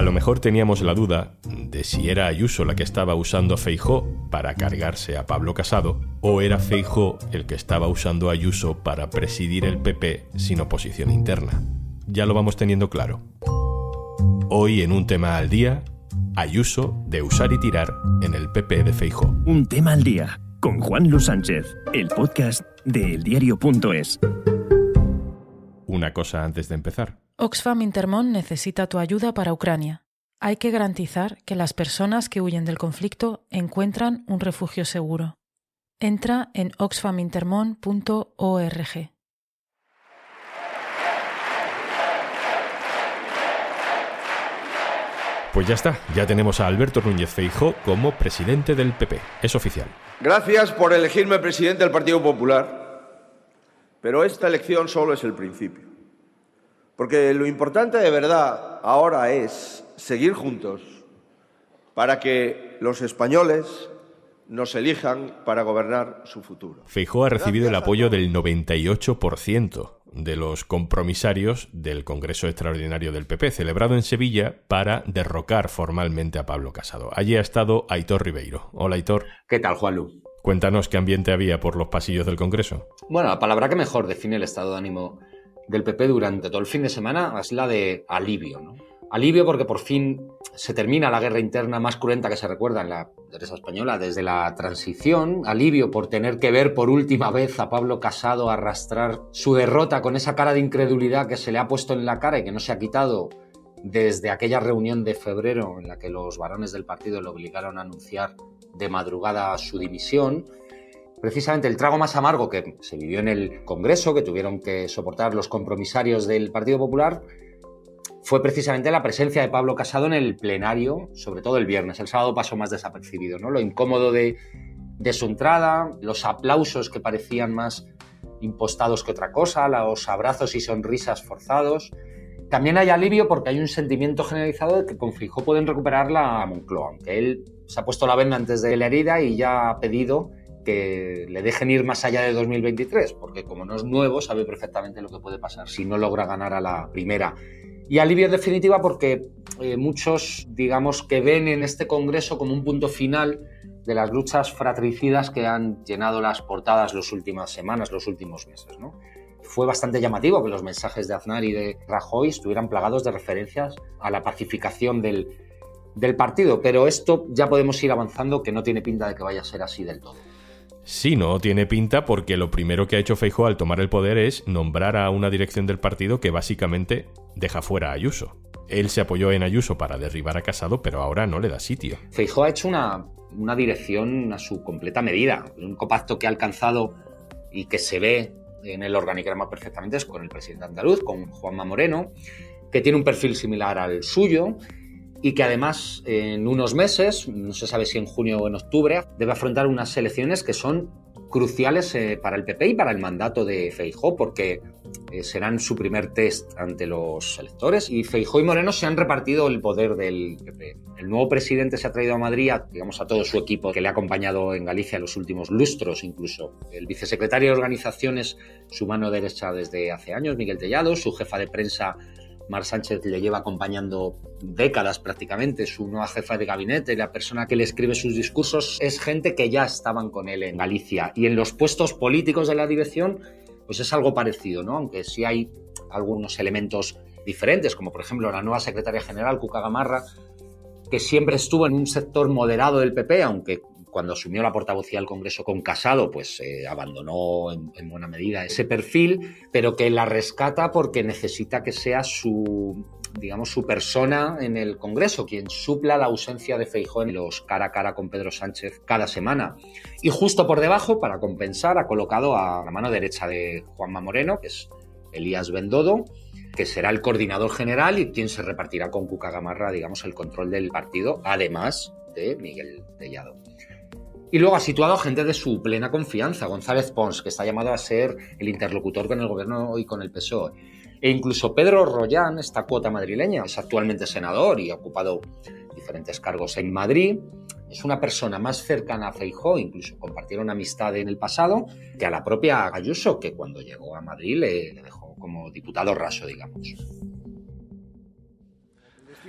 A lo mejor teníamos la duda de si era Ayuso la que estaba usando a Feijó para cargarse a Pablo Casado o era Feijó el que estaba usando a Ayuso para presidir el PP sin oposición interna. Ya lo vamos teniendo claro. Hoy en un tema al día, Ayuso de usar y tirar en el PP de Feijó. Un tema al día con Juan Luis Sánchez, el podcast de eldiario.es. Una cosa antes de empezar. Oxfam Intermón necesita tu ayuda para Ucrania. Hay que garantizar que las personas que huyen del conflicto encuentran un refugio seguro. Entra en oxfamintermon.org. Pues ya está, ya tenemos a Alberto Núñez Feijó como presidente del PP. Es oficial. Gracias por elegirme presidente del Partido Popular, pero esta elección solo es el principio. Porque lo importante de verdad ahora es seguir juntos para que los españoles nos elijan para gobernar su futuro. Feijó ha recibido el apoyo del 98% de los compromisarios del Congreso Extraordinario del PP, celebrado en Sevilla para derrocar formalmente a Pablo Casado. Allí ha estado Aitor Ribeiro. Hola, Aitor. ¿Qué tal, Juanlu? Cuéntanos qué ambiente había por los pasillos del Congreso. Bueno, la palabra que mejor define el estado de ánimo del PP durante todo el fin de semana es la de alivio, ¿no? Alivio porque por fin se termina la guerra interna más cruenta que se recuerda en la derecha española desde la transición. Alivio por tener que ver por última vez a Pablo Casado arrastrar su derrota con esa cara de incredulidad que se le ha puesto en la cara y que no se ha quitado desde aquella reunión de febrero en la que los varones del partido le obligaron a anunciar de madrugada su dimisión precisamente el trago más amargo que se vivió en el Congreso, que tuvieron que soportar los compromisarios del Partido Popular, fue precisamente la presencia de Pablo Casado en el plenario, sobre todo el viernes. El sábado pasó más desapercibido, ¿no? Lo incómodo de, su entrada, los aplausos que parecían más impostados que otra cosa, los abrazos y sonrisas forzados. También hay alivio porque hay un sentimiento generalizado de que con Fijó pueden recuperar la Moncloa, aunque él se ha puesto la venda antes de la herida y ya ha pedido que le dejen ir más allá de 2023, porque como no es nuevo, sabe perfectamente lo que puede pasar si no logra ganar a la primera. Y alivio definitiva porque eh, muchos, digamos, que ven en este Congreso como un punto final de las luchas fratricidas que han llenado las portadas las últimas semanas, los últimos meses. ¿no? Fue bastante llamativo que los mensajes de Aznar y de Rajoy estuvieran plagados de referencias a la pacificación del, del partido, pero esto ya podemos ir avanzando que no tiene pinta de que vaya a ser así del todo. Sí, no tiene pinta porque lo primero que ha hecho Feijóo al tomar el poder es nombrar a una dirección del partido que básicamente deja fuera a Ayuso. Él se apoyó en Ayuso para derribar a Casado, pero ahora no le da sitio. Feijóo ha hecho una, una dirección a su completa medida. Un compacto que ha alcanzado y que se ve en el organigrama perfectamente es con el presidente andaluz, con Juanma Moreno, que tiene un perfil similar al suyo y que además en unos meses, no se sabe si en junio o en octubre, debe afrontar unas elecciones que son cruciales eh, para el PP y para el mandato de Feijó, porque eh, serán su primer test ante los electores. Y Feijó y Moreno se han repartido el poder del PP. El nuevo presidente se ha traído a Madrid, digamos, a todo su equipo que le ha acompañado en Galicia los últimos lustros, incluso. El vicesecretario de Organización es su mano derecha desde hace años, Miguel Tellado, su jefa de prensa Mar Sánchez le lleva acompañando décadas prácticamente, su nueva jefa de gabinete, la persona que le escribe sus discursos, es gente que ya estaban con él en Galicia. Y en los puestos políticos de la dirección, pues es algo parecido, ¿no? Aunque sí hay algunos elementos diferentes, como por ejemplo la nueva secretaria general, Cuca Gamarra, que siempre estuvo en un sector moderado del PP, aunque cuando asumió la portavocía del Congreso con Casado, pues eh, abandonó en, buena medida ese perfil, pero que la rescata porque necesita que sea su, digamos, su persona en el Congreso, quien supla la ausencia de Feijóo en los cara a cara con Pedro Sánchez cada semana. Y justo por debajo, para compensar, ha colocado a la mano derecha de Juanma Moreno, que es Elías Bendodo, que será el coordinador general y quien se repartirá con Cuca Gamarra, digamos, el control del partido, además de Miguel Tellado. Y luego ha situado a gente de su plena confianza, González Pons, que está llamado a ser el interlocutor con el gobierno y con el PSOE. E incluso Pedro Rollán, esta cuota madrileña, es actualmente senador y ha ocupado diferentes cargos en Madrid. Es una persona más cercana a Feijó, incluso compartieron amistad en el pasado, que a la propia Ayuso, que cuando llegó a Madrid le, le dejó como diputado raso, digamos.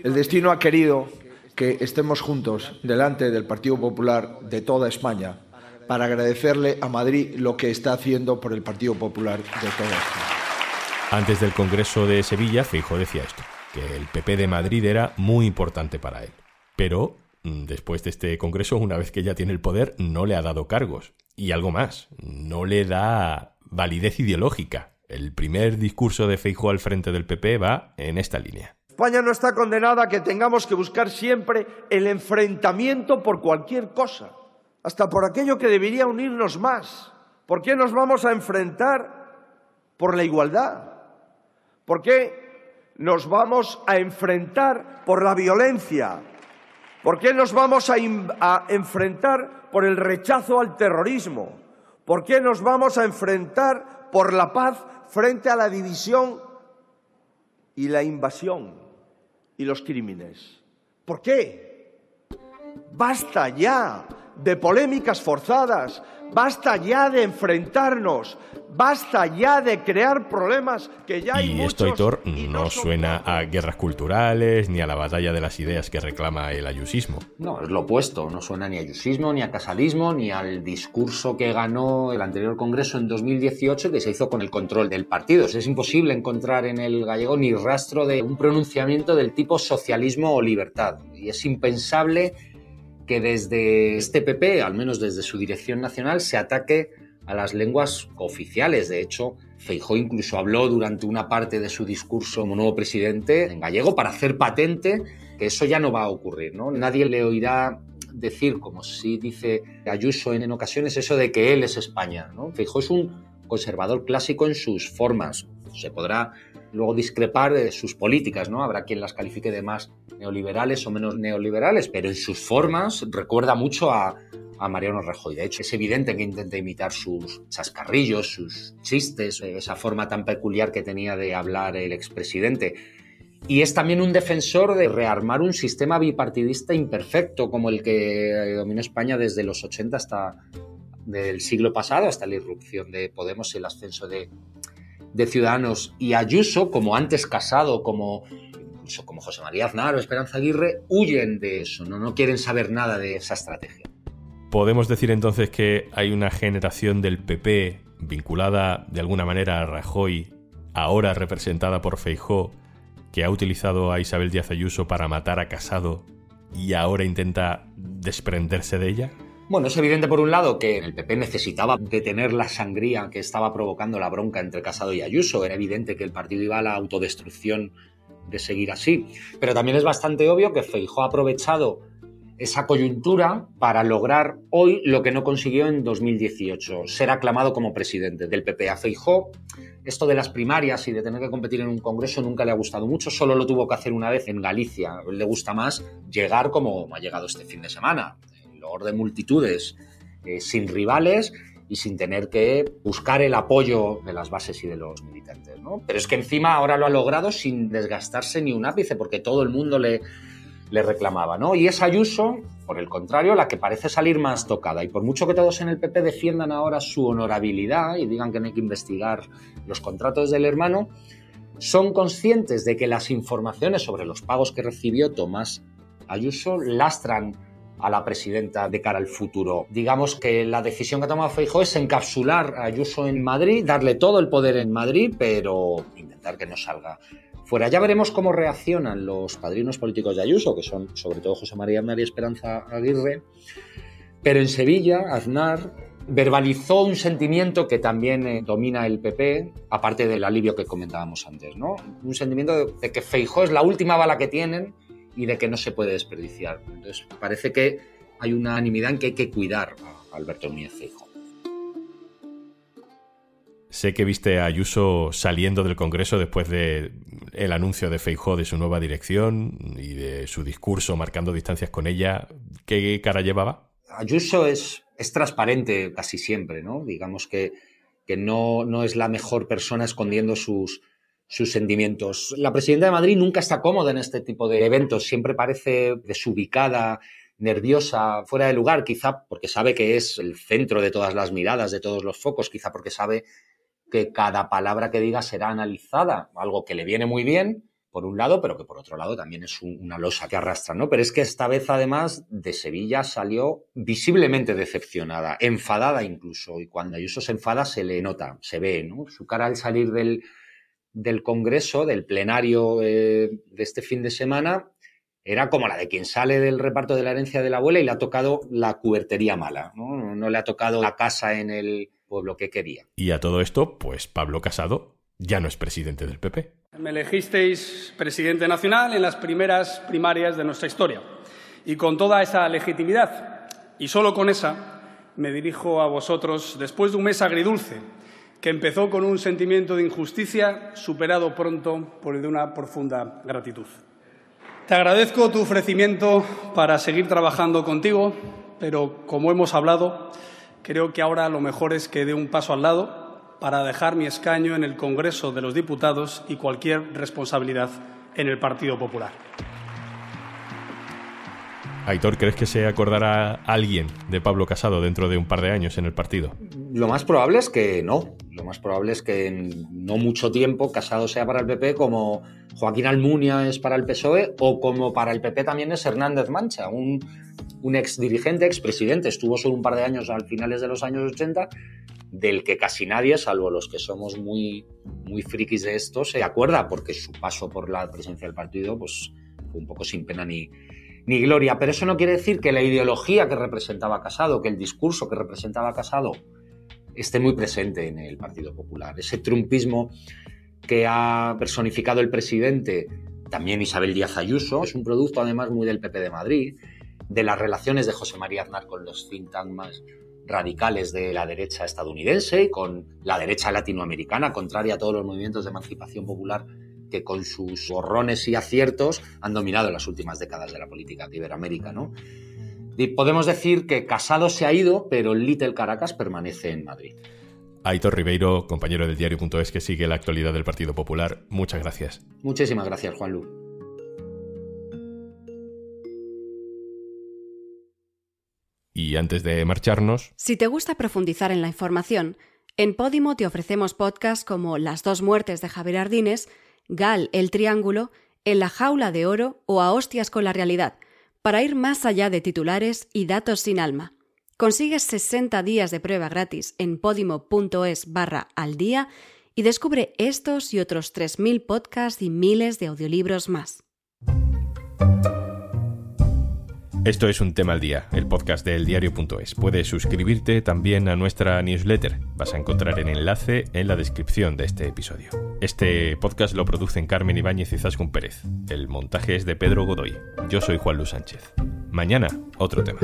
El destino ha querido que estemos juntos delante del Partido Popular de toda España para agradecerle a Madrid lo que está haciendo por el Partido Popular de toda España. Antes del Congreso de Sevilla, Feijóo decía esto, que el PP de Madrid era muy importante para él. Pero mm, después de este Congreso, una vez que ya tiene el poder, no le ha dado cargos. Y algo más, no le da validez ideológica. El primer discurso de Feijóo al frente del PP va en esta línea. España no está condenada a que tengamos que buscar siempre el enfrentamiento por cualquier cosa, hasta por aquello que debería unirnos más. ¿Por qué nos vamos a enfrentar por la igualdad? ¿Por qué nos vamos a enfrentar por la violencia? ¿Por qué nos vamos a, enfrentar por el rechazo al terrorismo? ¿Por qué nos vamos a enfrentar por la paz frente a la división y la invasión y los crímenes. ¿Por qué? Basta ya de polémicas forzadas, basta ya de enfrentarnos, basta ya de crear problemas que ya hay y esto, Hitor, no, suena a guerras culturales ni a la batalla de las ideas que reclama el ayusismo. No, es lo opuesto, no suena ni a ayusismo, ni a casalismo, ni al discurso que ganó el anterior Congreso en 2018 que se hizo con el control del partido. Es imposible encontrar en el gallego ni rastro de un pronunciamiento del tipo socialismo o libertad. Y es impensable que desde este PP, al menos desde su dirección nacional, se ataque a las lenguas oficiales. De hecho, Feijó incluso habló durante una parte de su discurso como nuevo presidente en gallego para hacer patente que eso ya no va a ocurrir. Nadie le oirá decir, como sí dice Ayuso en, ocasiones, eso de que él es España. ¿no? Feijó es un conservador clásico en sus formas. Se podrá luego discrepar de sus políticas, ¿no? Habrá quien las califique de más neoliberales o menos neoliberales, pero en sus formas recuerda mucho a, a Mariano Rajoy. De hecho, es evidente que intenta imitar sus chascarrillos, sus chistes, esa forma tan peculiar que tenía de hablar el expresidente. Y es también un defensor de rearmar un sistema bipartidista imperfecto como el que dominó España desde los 80 hasta del siglo pasado, hasta la irrupción de Podemos y el ascenso de, de Ciudadanos y Ayuso, como antes Casado, como como José María Aznar o Esperanza Aguirre, huyen de eso, ¿no? no quieren saber nada de esa estrategia. ¿Podemos decir entonces que hay una generación del PP vinculada de alguna manera a Rajoy, ahora representada por Feijó, que ha utilizado a Isabel Díaz Ayuso para matar a Casado y ahora intenta desprenderse de ella? Bueno, es evidente por un lado que el PP necesitaba detener la sangría que estaba provocando la bronca entre Casado y Ayuso. Era evidente que el partido iba a la autodestrucción de seguir así. Pero también es bastante obvio que Feijó ha aprovechado esa coyuntura para lograr hoy lo que no consiguió en 2018, ser aclamado como presidente del PP. A Feijó, esto de las primarias y de tener que competir en un congreso nunca le ha gustado mucho, solo lo tuvo que hacer una vez en Galicia. le gusta más llegar como ha llegado este fin de semana, de multitudes, eh, sin rivales y sin tener que buscar el apoyo de las bases y de los militantes. ¿no? Pero es que encima ahora lo ha logrado sin desgastarse ni un ápice, porque todo el mundo le, le reclamaba. ¿no? Y es Ayuso, por el contrario, la que parece salir más tocada. Y por mucho que todos en el PP defiendan ahora su honorabilidad y digan que no hay que investigar los contratos del hermano, son conscientes de que las informaciones sobre los pagos que recibió Tomás Ayuso lastran a la presidenta de cara al futuro. Digamos que la decisión que ha tomado Feijóo es encapsular a Ayuso en Madrid, darle todo el poder en Madrid, pero intentar que no salga fuera. Ya veremos cómo reaccionan los padrinos políticos de Ayuso, que son sobre todo José María Aznar y Esperanza Aguirre. Pero en Sevilla, Aznar verbalizó un sentimiento que también eh, domina el PP, aparte del alivio que comentábamos antes, ¿no? Un sentimiento de, que Feijó es la última bala que tienen y de que no se puede desperdiciar. Entonces, parece que hay una unanimidad en que hay que cuidar a Alberto Núñez Feijóo. Sé que viste a Ayuso saliendo del Congreso después de el anuncio de Feijó de su nueva dirección y de su discurso marcando distancias con ella. ¿Qué cara llevaba? Ayuso es, es transparente casi siempre, ¿no? Digamos que, que no, no es la mejor persona escondiendo sus, sus sentimientos. La presidenta de Madrid nunca está cómoda en este tipo de eventos, siempre parece desubicada, nerviosa, fuera de lugar, quizá porque sabe que es el centro de todas las miradas, de todos los focos, quizá porque sabe que cada palabra que diga será analizada, algo que le viene muy bien por un lado, pero que por otro lado también es una losa que arrastra, ¿no? Pero es que esta vez, además, de Sevilla salió visiblemente decepcionada, enfadada incluso, y cuando Ayuso se enfada se le nota, se ve, ¿no? Su cara al salir del, del Congreso, del plenario eh, de este fin de semana, era como la de quien sale del reparto de la herencia de la abuela y le ha tocado la cubertería mala, ¿no? No le ha tocado la casa en el pueblo que quería. Y a todo esto, pues Pablo Casado ya no es presidente del PP. Me elegisteis presidente nacional en las primeras primarias de nuestra historia. Y con toda esa legitimidad, y solo con esa, me dirijo a vosotros después de un mes agridulce que empezó con un sentimiento de injusticia superado pronto por el de una profunda gratitud. Te agradezco tu ofrecimiento para seguir trabajando contigo, pero como hemos hablado, creo que ahora lo mejor es que dé un paso al lado para dejar mi escaño en el Congreso de los Diputados y cualquier responsabilidad en el Partido Popular. Aitor, ¿crees que se acordará alguien de Pablo Casado dentro de un par de años en el partido? Lo más probable es que no. Lo más probable es que en no mucho tiempo Casado sea para el PP como Joaquín Almunia es para el PSOE o como para el PP también es Hernández Mancha, un, un ex dirigente, ex presidente. Estuvo solo un par de años al finales de los años 80 del que casi nadie, salvo los que somos muy, muy frikis de esto, se acuerda, porque su paso por la presencia del partido pues, fue un poco sin pena ni, ni gloria. Pero eso no quiere decir que la ideología que representaba Casado, que el discurso que representaba Casado, esté muy presente en el Partido Popular. Ese trumpismo que ha personificado el presidente, también Isabel Díaz Ayuso, es un producto además muy del PP de Madrid, de las relaciones de José María Aznar con los think más radicales de la derecha estadounidense, con la derecha latinoamericana, contraria a todos los movimientos de emancipación popular que con sus borrones y aciertos han dominado las últimas décadas de la política de Iberoamérica. ¿no? Y podemos decir que Casado se ha ido, pero Little Caracas permanece en Madrid. Aitor Ribeiro, compañero del diario.es que sigue la actualidad del Partido Popular, muchas gracias. Muchísimas gracias, Juan Lu. Y antes de marcharnos... Si te gusta profundizar en la información, en Podimo te ofrecemos podcasts como Las dos muertes de Javier Ardines Gal el Triángulo, En la Jaula de Oro o A Hostias con la Realidad, para ir más allá de titulares y datos sin alma. Consigues 60 días de prueba gratis en podimo.es barra al día y descubre estos y otros 3.000 podcasts y miles de audiolibros más. Esto es un tema al día, el podcast del diario.es. Puedes suscribirte también a nuestra newsletter. Vas a encontrar el enlace en la descripción de este episodio. Este podcast lo producen Carmen Ibáñez y Zascun Pérez. El montaje es de Pedro Godoy. Yo soy Juan Luis Sánchez. Mañana, otro tema.